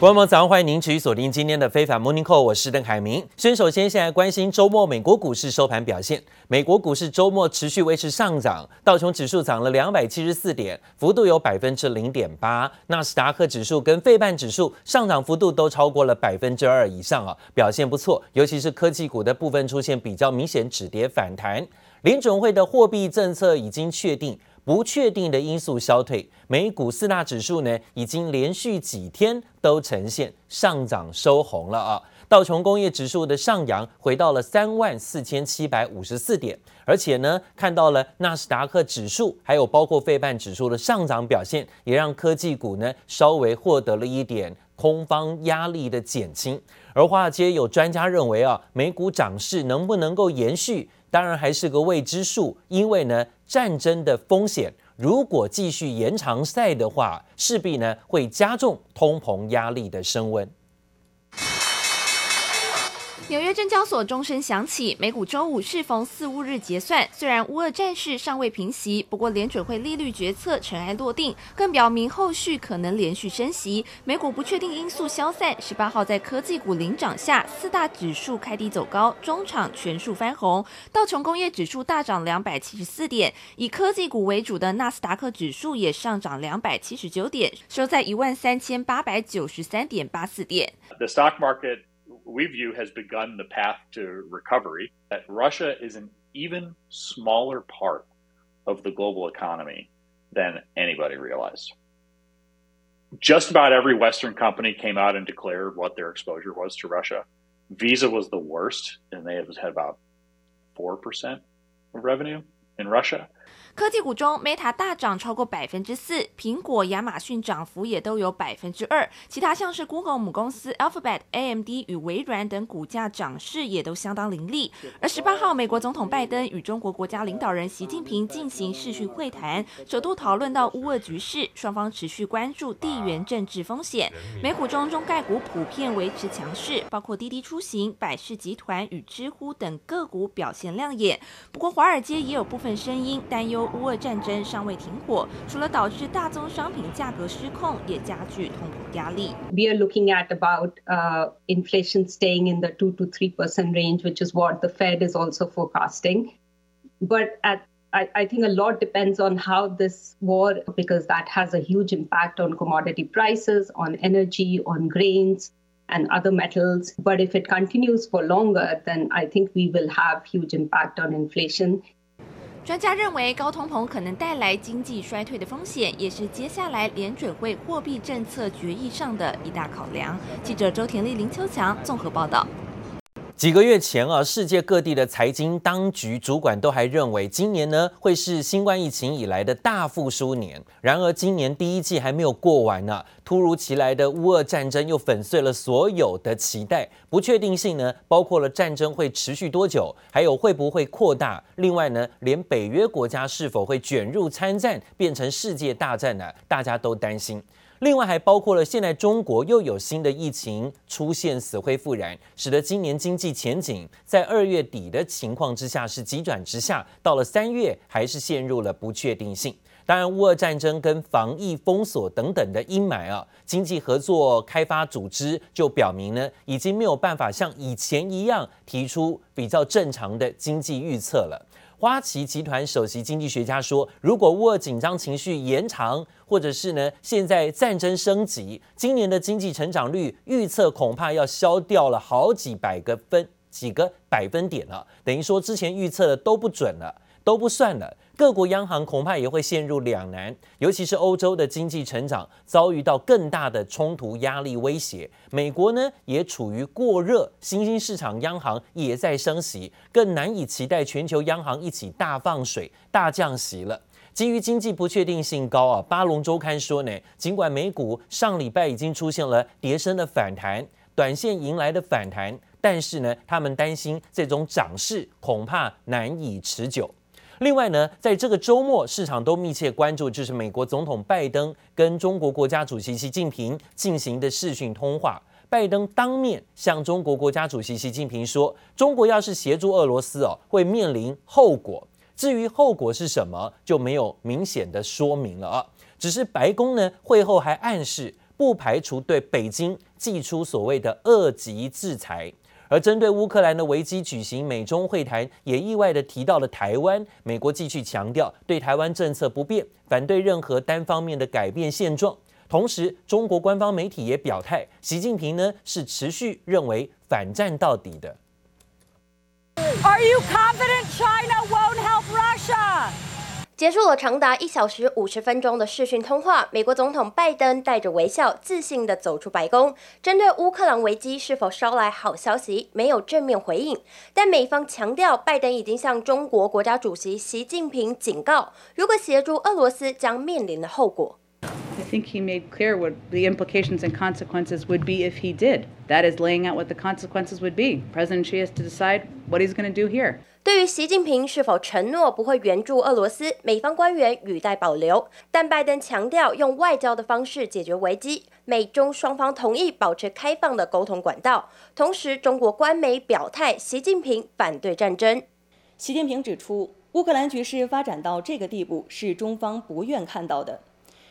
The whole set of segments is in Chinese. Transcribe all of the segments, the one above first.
观众朋友早上欢迎您持续锁定今天的非凡 Morning Call，我是邓凯明。先首先现在关心周末美国股市收盘表现。美国股市周末持续维持上涨，道琼指数涨了两百七十四点，幅度有百分之零点八。纳斯达克指数跟费半指数上涨幅度都超过了百分之二以上啊，表现不错。尤其是科技股的部分出现比较明显止跌反弹。联准会的货币政策已经确定。不确定的因素消退，美股四大指数呢已经连续几天都呈现上涨收红了啊。道琼工业指数的上扬回到了三万四千七百五十四点，而且呢看到了纳斯达克指数还有包括费半指数的上涨表现，也让科技股呢稍微获得了一点空方压力的减轻。而华尔街有专家认为啊，美股涨势能不能够延续？当然还是个未知数，因为呢，战争的风险如果继续延长赛的话，势必呢会加重通膨压力的升温。纽约证交所钟声响起，美股周五适逢四乌日结算。虽然乌俄战事尚未平息，不过联准会利率决策尘埃落定，更表明后续可能连续升息。美股不确定因素消散，十八号在科技股领涨下，四大指数开低走高，中场全数翻红。道琼工业指数大涨两百七十四点，以科技股为主的纳斯达克指数也上涨两百七十九点，收在一万三千八百九十三点八四点。The stock market. We view has begun the path to recovery, that Russia is an even smaller part of the global economy than anybody realized. Just about every Western company came out and declared what their exposure was to Russia. Visa was the worst, and they had about 4% of revenue in Russia. 科技股中，Meta 大涨超过百分之四，苹果、亚马逊涨幅也都有百分之二。其他像是 Google 母公司 Alphabet、AMD 与微软等股价涨势也都相当凌厉。而十八号，美国总统拜登与中国国家领导人习近平进行视讯会谈，首度讨论到乌俄局势，双方持续关注地缘政治风险。美股中中概股普遍维持强势，包括滴滴出行、百事集团与知乎等个股表现亮眼。不过，华尔街也有部分声音担忧。乌俄战争尚未停火，除了导致大宗商品价格失控，也加剧通膨压力。We are looking at about uh, inflation staying in the two to three percent range, which is what the Fed is also forecasting. But at I, I think a lot depends on how this war, because that has a huge impact on commodity prices, on energy, on grains, and other metals. But if it continues for longer, then I think we will have huge impact on inflation. 专家认为，高通膨可能带来经济衰退的风险，也是接下来联准会货币政策决议上的一大考量。记者周田丽、林秋强综合报道。几个月前啊，世界各地的财经当局主管都还认为今年呢会是新冠疫情以来的大复苏年。然而，今年第一季还没有过完呢，突如其来的乌俄战争又粉碎了所有的期待。不确定性呢，包括了战争会持续多久，还有会不会扩大。另外呢，连北约国家是否会卷入参战，变成世界大战呢，大家都担心。另外还包括了现在中国又有新的疫情出现，死灰复燃，使得今年经济前景在二月底的情况之下是急转直下，到了三月还是陷入了不确定性。当然，乌俄战争跟防疫封锁等等的阴霾啊，经济合作开发组织就表明呢，已经没有办法像以前一样提出比较正常的经济预测了。花旗集团首席经济学家说，如果沃尔紧张情绪延长，或者是呢，现在战争升级，今年的经济成长率预测恐怕要消掉了好几百个分、几个百分点了，等于说之前预测的都不准了。都不算了，各国央行恐怕也会陷入两难，尤其是欧洲的经济成长遭遇到更大的冲突压力威胁。美国呢也处于过热，新兴市场央行也在升息，更难以期待全球央行一起大放水、大降息了。基于经济不确定性高啊，巴龙周刊说呢，尽管美股上礼拜已经出现了跌深的反弹，短线迎来的反弹，但是呢，他们担心这种涨势恐怕难以持久。另外呢，在这个周末，市场都密切关注，就是美国总统拜登跟中国国家主席习近平进行的视讯通话。拜登当面向中国国家主席习近平说：“中国要是协助俄罗斯哦，会面临后果。至于后果是什么，就没有明显的说明了啊。只是白宫呢，会后还暗示不排除对北京祭出所谓的二级制裁。而针对乌克兰的危机举行美中会谈，也意外的提到了台湾。美国继续强调对台湾政策不变，反对任何单方面的改变现状。同时，中国官方媒体也表态，习近平呢是持续认为反战到底的。Are you confident China won't help Russia? 结束了长达一小时五十分钟的视讯通话，美国总统拜登带着微笑，自信地走出白宫。针对乌克兰危机是否捎来好消息，没有正面回应。但美方强调，拜登已经向中国国家主席习近平警告，如果协助俄罗斯，将面临的后果。I think he made clear what the implications and consequences would be if he did. That is laying out what the consequences would be. President Xi has to decide what he's going to do here. 对于习近平是否承诺不会援助俄罗斯，美方官员语带保留。但拜登强调用外交的方式解决危机，美中双方同意保持开放的沟通管道。同时，中国官媒表态，习近平反对战争。习近平指出，乌克兰局势发展到这个地步是中方不愿看到的。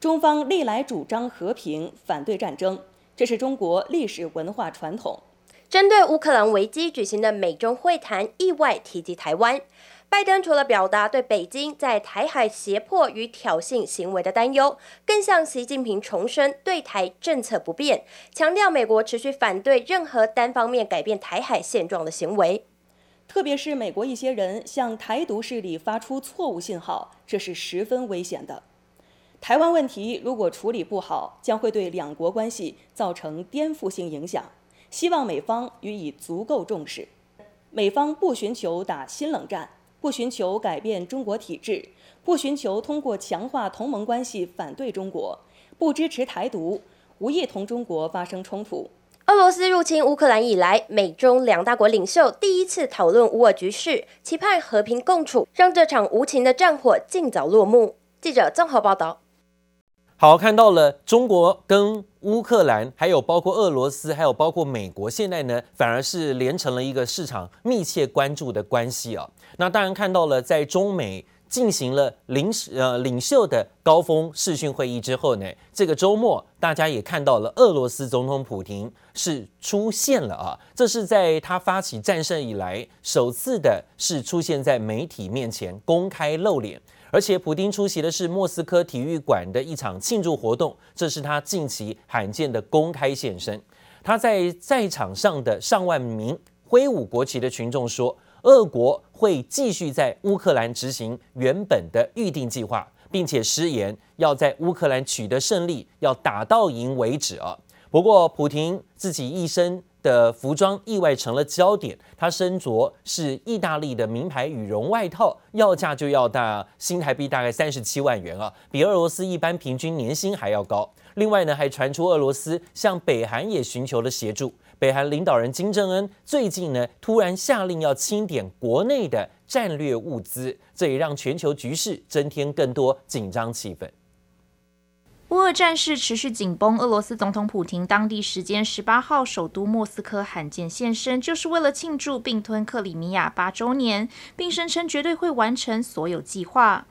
中方历来主张和平，反对战争，这是中国历史文化传统。针对乌克兰危机举行的美中会谈，意外提及台湾。拜登除了表达对北京在台海胁迫与挑衅行为的担忧，更向习近平重申对台政策不变，强调美国持续反对任何单方面改变台海现状的行为。特别是美国一些人向台独势力发出错误信号，这是十分危险的。台湾问题如果处理不好，将会对两国关系造成颠覆性影响。希望美方予以足够重视。美方不寻求打新冷战，不寻求改变中国体制，不寻求通过强化同盟关系反对中国，不支持台独，无意同中国发生冲突。俄罗斯入侵乌克兰以来，美中两大国领袖第一次讨论乌俄局势，期盼和平共处，让这场无情的战火尽早落幕。记者综合报道。好，看到了中国跟乌克兰，还有包括俄罗斯，还有包括美国，现在呢反而是连成了一个市场密切关注的关系啊。那当然看到了，在中美进行了领呃领袖的高峰视讯会议之后呢，这个周末大家也看到了俄罗斯总统普京是出现了啊，这是在他发起战胜以来首次的是出现在媒体面前公开露脸。而且，普丁出席的是莫斯科体育馆的一场庆祝活动，这是他近期罕见的公开现身。他在在场上的上万名挥舞国旗的群众说：“俄国会继续在乌克兰执行原本的预定计划，并且誓言要在乌克兰取得胜利，要打到赢为止。”啊，不过普亭自己一生的服装意外成了焦点，他身着是意大利的名牌羽绒外套，要价就要大新台币大概三十七万元啊，比俄罗斯一般平均年薪还要高。另外呢，还传出俄罗斯向北韩也寻求了协助。北韩领导人金正恩最近呢，突然下令要清点国内的战略物资，这也让全球局势增添更多紧张气氛。乌俄战事持续紧绷，俄罗斯总统普亭当地时间十八号首都莫斯科罕见现身，就是为了庆祝并吞克里米亚八周年，并声称绝对会完成所有计划。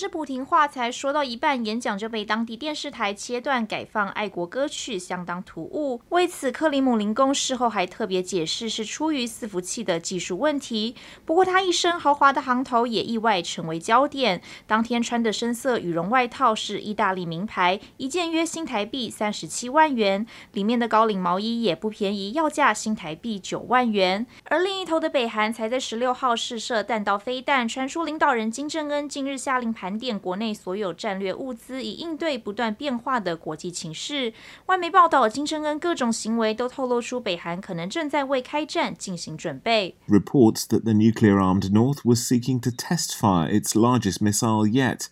是普亭话才说到一半，演讲就被当地电视台切断，改放爱国歌曲，相当突兀。为此，克里姆林宫事后还特别解释是出于伺服器的技术问题。不过，他一身豪华的行头也意外成为焦点。当天穿的深色羽绒外套是意大利名牌，一件约新台币三十七万元，里面的高领毛衣也不便宜，要价新台币九万元。而另一头的北韩才在十六号试射弹道飞弹，传出领导人金正恩近日下令。盘点国内所有战略物资，以应对不断变化的国际情势。外媒报道，金正恩各种行为都透露出北韩可能正在为开战进行准备。Reports that the nuclear-armed North was seeking to test fire its largest missile yet.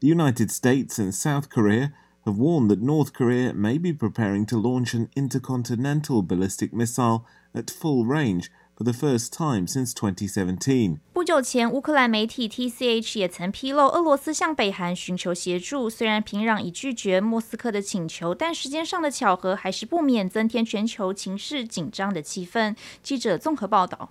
The United States and South Korea have warned that North Korea may be preparing to launch an intercontinental ballistic missile at full range. for the first time since 2017. 不久前，乌克兰媒体 TCH 也曾披露，俄罗斯向北韩寻求协助。虽然平壤已拒绝莫斯科的请求，但时间上的巧合还是不免增添全球情势紧张的气氛。记者综合报道。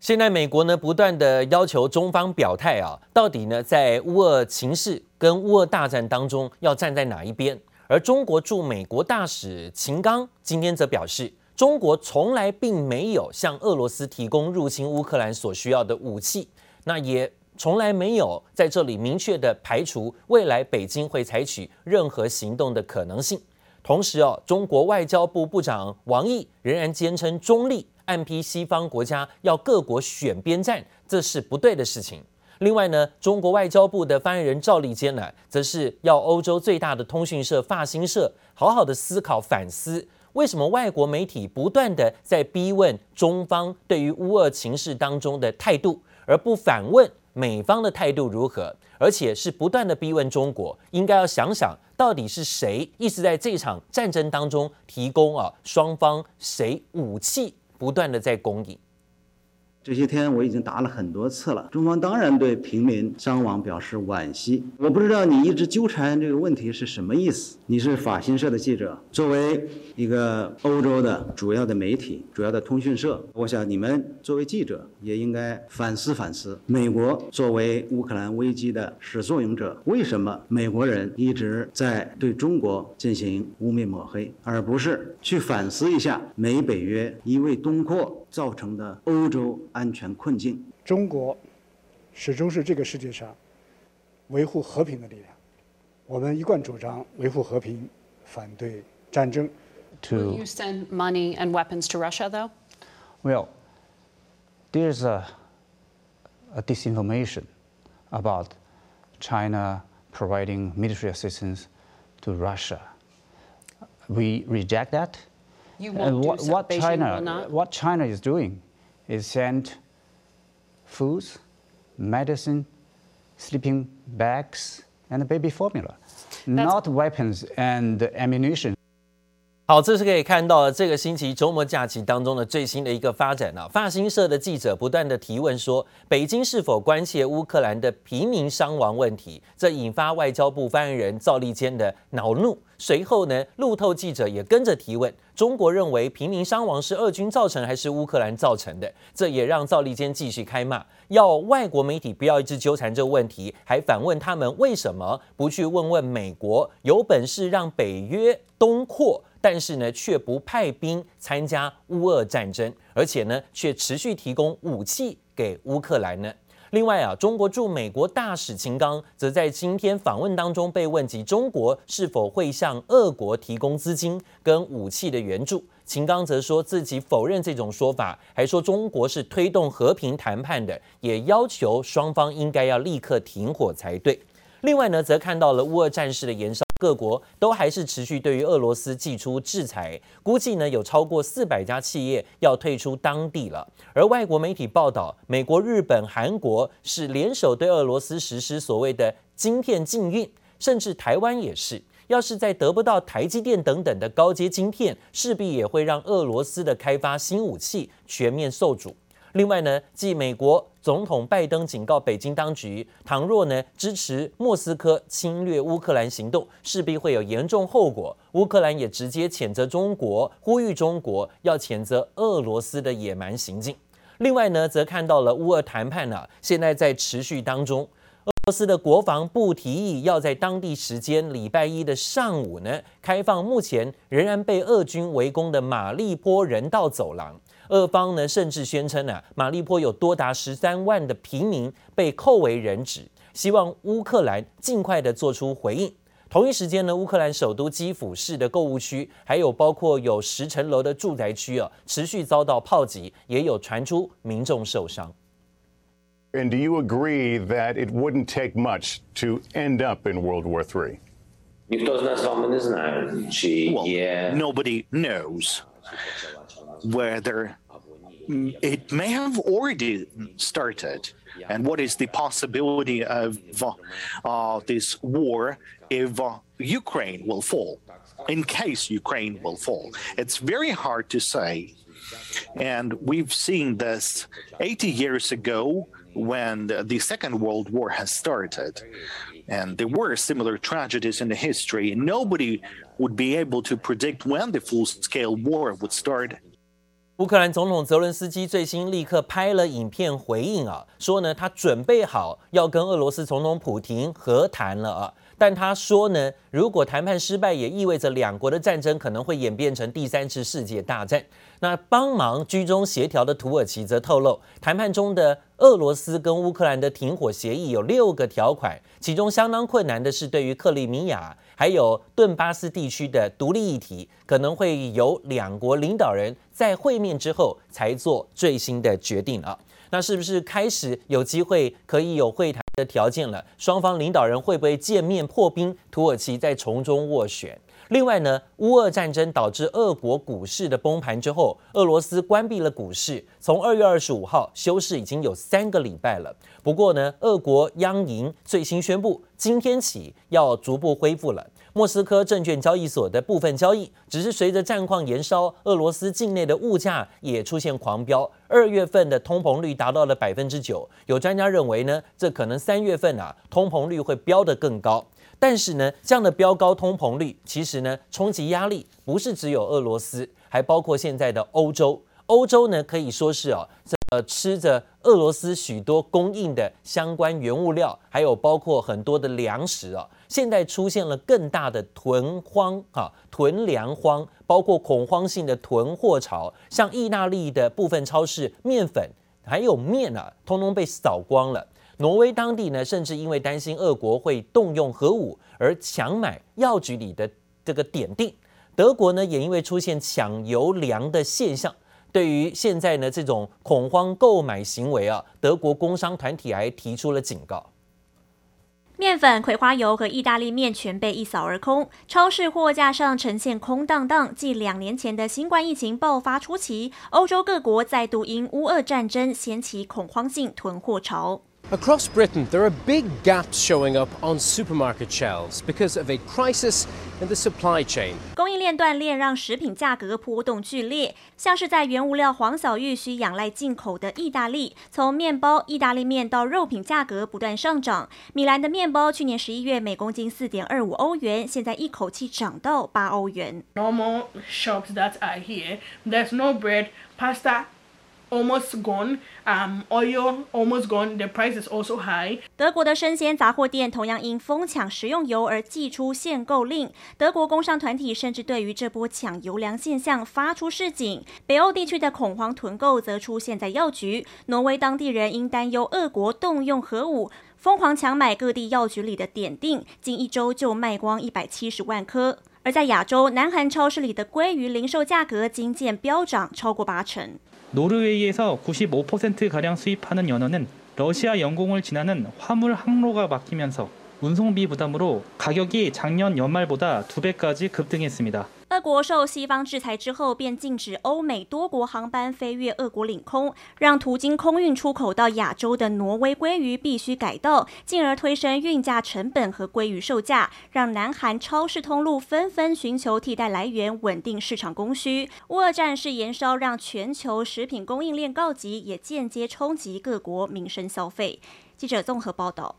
现在美国呢，不断的要求中方表态啊，到底呢，在乌俄情势跟乌俄大战当中要站在哪一边？而中国驻美国大使秦刚今天则表示，中国从来并没有向俄罗斯提供入侵乌克兰所需要的武器，那也从来没有在这里明确的排除未来北京会采取任何行动的可能性。同时哦，中国外交部部长王毅仍然坚称中立，暗批西方国家要各国选边站，这是不对的事情。另外呢，中国外交部的发言人赵立坚呢，则是要欧洲最大的通讯社法新社好好的思考反思，为什么外国媒体不断的在逼问中方对于乌俄情势当中的态度，而不反问美方的态度如何，而且是不断的逼问中国，应该要想想到底是谁一直在这场战争当中提供啊双方谁武器不断的在供应。这些天我已经答了很多次了，中方当然对平民伤亡表示惋惜。我不知道你一直纠缠这个问题是什么意思？你是法新社的记者，作为一个欧洲的主要的媒体、主要的通讯社，我想你们作为记者也应该反思反思。美国作为乌克兰危机的始作俑者，为什么美国人一直在对中国进行污蔑抹黑，而不是去反思一下美北约一味东扩造成的欧洲安全困境。中国始终是这个世界上维护和平的力量。我们一贯主张维护和平，反对战争。Will you send money and weapons to Russia, though? Well, there's a, a disinformation about China providing military assistance to Russia. We reject that. You uh, won't do what, so. what Beijing China, what China is doing is send foods, medicine, sleeping bags, and baby formula, not weapons and ammunition. 好，这是可以看到这个星期周末假期当中的最新的一个发展啊。法新社的记者不断的提问说，北京是否关切乌克兰的平民伤亡问题？这引发外交部发言人赵立坚的恼怒。随后呢，路透记者也跟着提问：中国认为平民伤亡是俄军造成还是乌克兰造成的？这也让赵立坚继续开骂，要外国媒体不要一直纠缠这个问题，还反问他们为什么不去问问美国？有本事让北约东扩。但是呢，却不派兵参加乌俄战争，而且呢，却持续提供武器给乌克兰呢。另外啊，中国驻美国大使秦刚则在今天访问当中被问及中国是否会向俄国提供资金跟武器的援助，秦刚则说自己否认这种说法，还说中国是推动和平谈判的，也要求双方应该要立刻停火才对。另外呢，则看到了乌俄战事的延烧。各国都还是持续对于俄罗斯祭出制裁，估计呢有超过四百家企业要退出当地了。而外国媒体报道，美国、日本、韩国是联手对俄罗斯实施所谓的晶片禁运，甚至台湾也是。要是再得不到台积电等等的高阶晶片，势必也会让俄罗斯的开发新武器全面受阻。另外呢，继美国总统拜登警告北京当局，倘若呢支持莫斯科侵略乌克兰行动，势必会有严重后果。乌克兰也直接谴责中国，呼吁中国要谴责俄罗斯的野蛮行径。另外呢，则看到了乌俄谈判呢、现在在持续当中。俄罗斯的国防部提议要在当地时间礼拜一的上午呢，开放目前仍然被俄军围攻的马利坡人道走廊。俄方呢，甚至宣称啊，马利坡有多达十三万的平民被扣为人质，希望乌克兰尽快的做出回应。同一时间呢，乌克兰首都基辅市的购物区，还有包括有十层楼的住宅区啊，持续遭到炮击，也有传出民众受伤。And do you agree that it wouldn't take much to end up in World War III? Well, nobody knows whether it may have already started and what is the possibility of uh, this war if uh, Ukraine will fall. in case Ukraine will fall. It's very hard to say. And we've seen this 80 years ago when the Second World War has started. And there were similar tragedies in the history. Nobody would be able to predict when the full scale war would start. 乌克兰总统泽伦斯基最新立刻拍了影片回应啊，说呢他准备好要跟俄罗斯总统普廷和谈了啊。但他说呢，如果谈判失败，也意味着两国的战争可能会演变成第三次世界大战。那帮忙居中协调的土耳其则透露，谈判中的俄罗斯跟乌克兰的停火协议有六个条款，其中相当困难的是对于克里米亚还有顿巴斯地区的独立议题，可能会由两国领导人在会面之后才做最新的决定啊。那是不是开始有机会可以有会谈的条件了？双方领导人会不会见面破冰？土耳其在从中斡旋。另外呢，乌俄战争导致俄国股市的崩盘之后，俄罗斯关闭了股市，从二月二十五号休市已经有三个礼拜了。不过呢，俄国央银最新宣布，今天起要逐步恢复了。莫斯科证券交易所的部分交易，只是随着战况延烧，俄罗斯境内的物价也出现狂飙。二月份的通膨率达到了百分之九，有专家认为呢，这可能三月份啊通膨率会飙得更高。但是呢，这样的飙高通膨率，其实呢冲击压力不是只有俄罗斯，还包括现在的欧洲。欧洲呢可以说是哦，呃吃着俄罗斯许多供应的相关原物料，还有包括很多的粮食啊。现在出现了更大的囤荒啊，囤粮荒，包括恐慌性的囤货潮，像意大利的部分超市面粉还有面啊，通通被扫光了。挪威当地呢，甚至因为担心俄国会动用核武而抢买药局里的这个点滴。德国呢，也因为出现抢油粮的现象，对于现在呢这种恐慌购买行为啊，德国工商团体还提出了警告。面粉、葵花油和意大利面全被一扫而空，超市货架上呈现空荡荡。继两年前的新冠疫情爆发初期，欧洲各国再度因乌俄战争掀起恐慌性囤货潮。Across Britain, there are big gaps showing up on supermarket shelves because of a crisis in the supply chain. 供应链断裂让食品价格波动剧烈，像是在原物料黄小玉需仰赖进口的意大利，从面包、意大利面到肉品价格不断上涨。米兰的面包去年十一月每公斤四点二五欧元，现在一口气涨到八欧元。Normal shops that are here, there's no bread, pasta. Almost gone, oil almost gone. The price is also high. 德国的生鲜杂货店同样因疯抢食用油而祭出限购令。德国工商团体甚至对于这波抢油粮现象发出示警。北欧地区的恐慌囤购则出现在药局。挪威当地人因担忧俄国动用核武，疯狂抢买各地药局里的点滴，近一周就卖光一百七十万颗。而在亚洲，南韩超市里的鲑鱼零售价格惊见飙涨超过八成。 노르웨이에서 95%가량 수입하는 연어는 러시아 영공을 지나는 화물 항로가 막히면서 운송비 부담으로 가격이 작년 연말보다 두 배까지 급등했습니다. 俄国受西方制裁之后，便禁止欧美多国航班飞越俄国领空，让途经空运出口到亚洲的挪威鲑鱼必须改道，进而推升运价成本和鲑鱼售价，让南韩超市通路纷纷寻求替代来源，稳定市场供需。乌俄战事延烧，让全球食品供应链告急，也间接冲击各国民生消费。记者综合报道。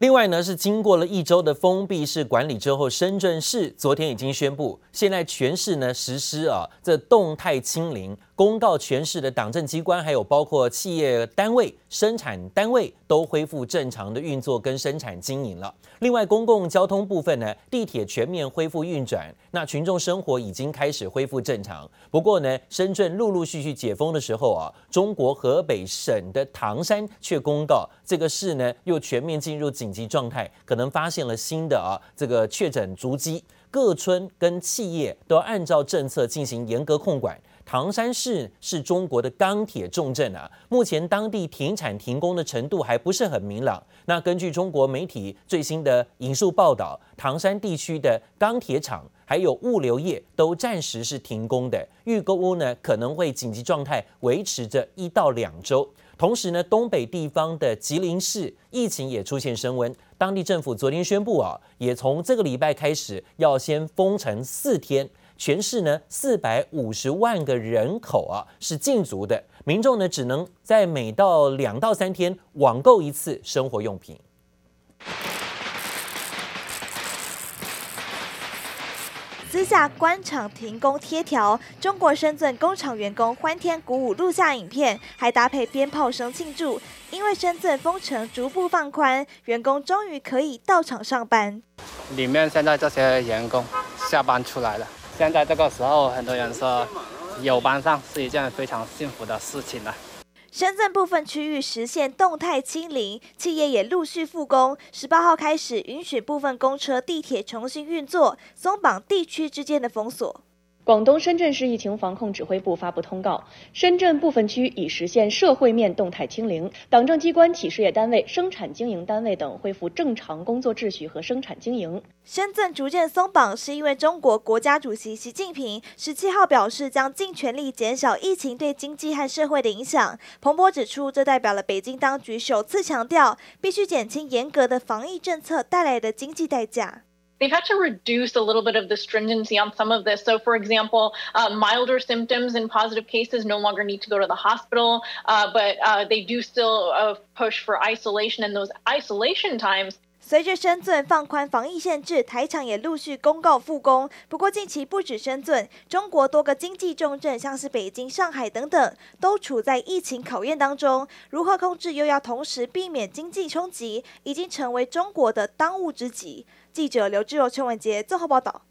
另外呢，是经过了一周的封闭式管理之后，深圳市昨天已经宣布，现在全市呢实施啊这动态清零。公告全市的党政机关，还有包括企业单位、生产单位都恢复正常的运作跟生产经营了。另外，公共交通部分呢，地铁全面恢复运转，那群众生活已经开始恢复正常。不过呢，深圳陆陆续续解封的时候啊，中国河北省的唐山却公告，这个市呢又全面进入紧急状态，可能发现了新的啊这个确诊足迹，各村跟企业都要按照政策进行严格控管。唐山市是中国的钢铁重镇啊，目前当地停产停工的程度还不是很明朗。那根据中国媒体最新的引述报道，唐山地区的钢铁厂还有物流业都暂时是停工的，预购屋呢可能会紧急状态维持着一到两周。同时呢，东北地方的吉林市疫情也出现升温。当地政府昨天宣布啊，也从这个礼拜开始要先封城四天，全市呢四百五十万个人口啊是禁足的，民众呢只能在每到两到三天网购一次生活用品。私下官场停工贴条，中国深圳工厂员工欢天鼓舞录下影片，还搭配鞭炮声庆祝。因为深圳封城逐步放宽，员工终于可以到厂上班。里面现在这些员工下班出来了，现在这个时候，很多人说有班上是一件非常幸福的事情了。深圳部分区域实现动态清零，企业也陆续复工。十八号开始允许部分公车、地铁重新运作，松绑地区之间的封锁。广东深圳市疫情防控指挥部发布通告，深圳部分区已实现社会面动态清零，党政机关、企事业单位、生产经营单位等恢复正常工作秩序和生产经营。深圳逐渐松绑，是因为中国国家主席习近平十七号表示将尽全力减少疫情对经济和社会的影响。彭博指出，这代表了北京当局首次强调，必须减轻严格的防疫政策带来的经济代价。They've had to reduce a little bit of the stringency on some of this. So, for example, uh, milder symptoms in positive cases no longer need to go to the hospital, uh, but uh, they do still uh, push for isolation, and those isolation times. 随着深圳放宽防疫限制，台厂也陆续公告复工。不过，近期不止深圳，中国多个经济重镇，像是北京、上海等等，都处在疫情考验当中。如何控制，又要同时避免经济冲击，已经成为中国的当务之急。 记者刘志柔、邱文杰综合报道。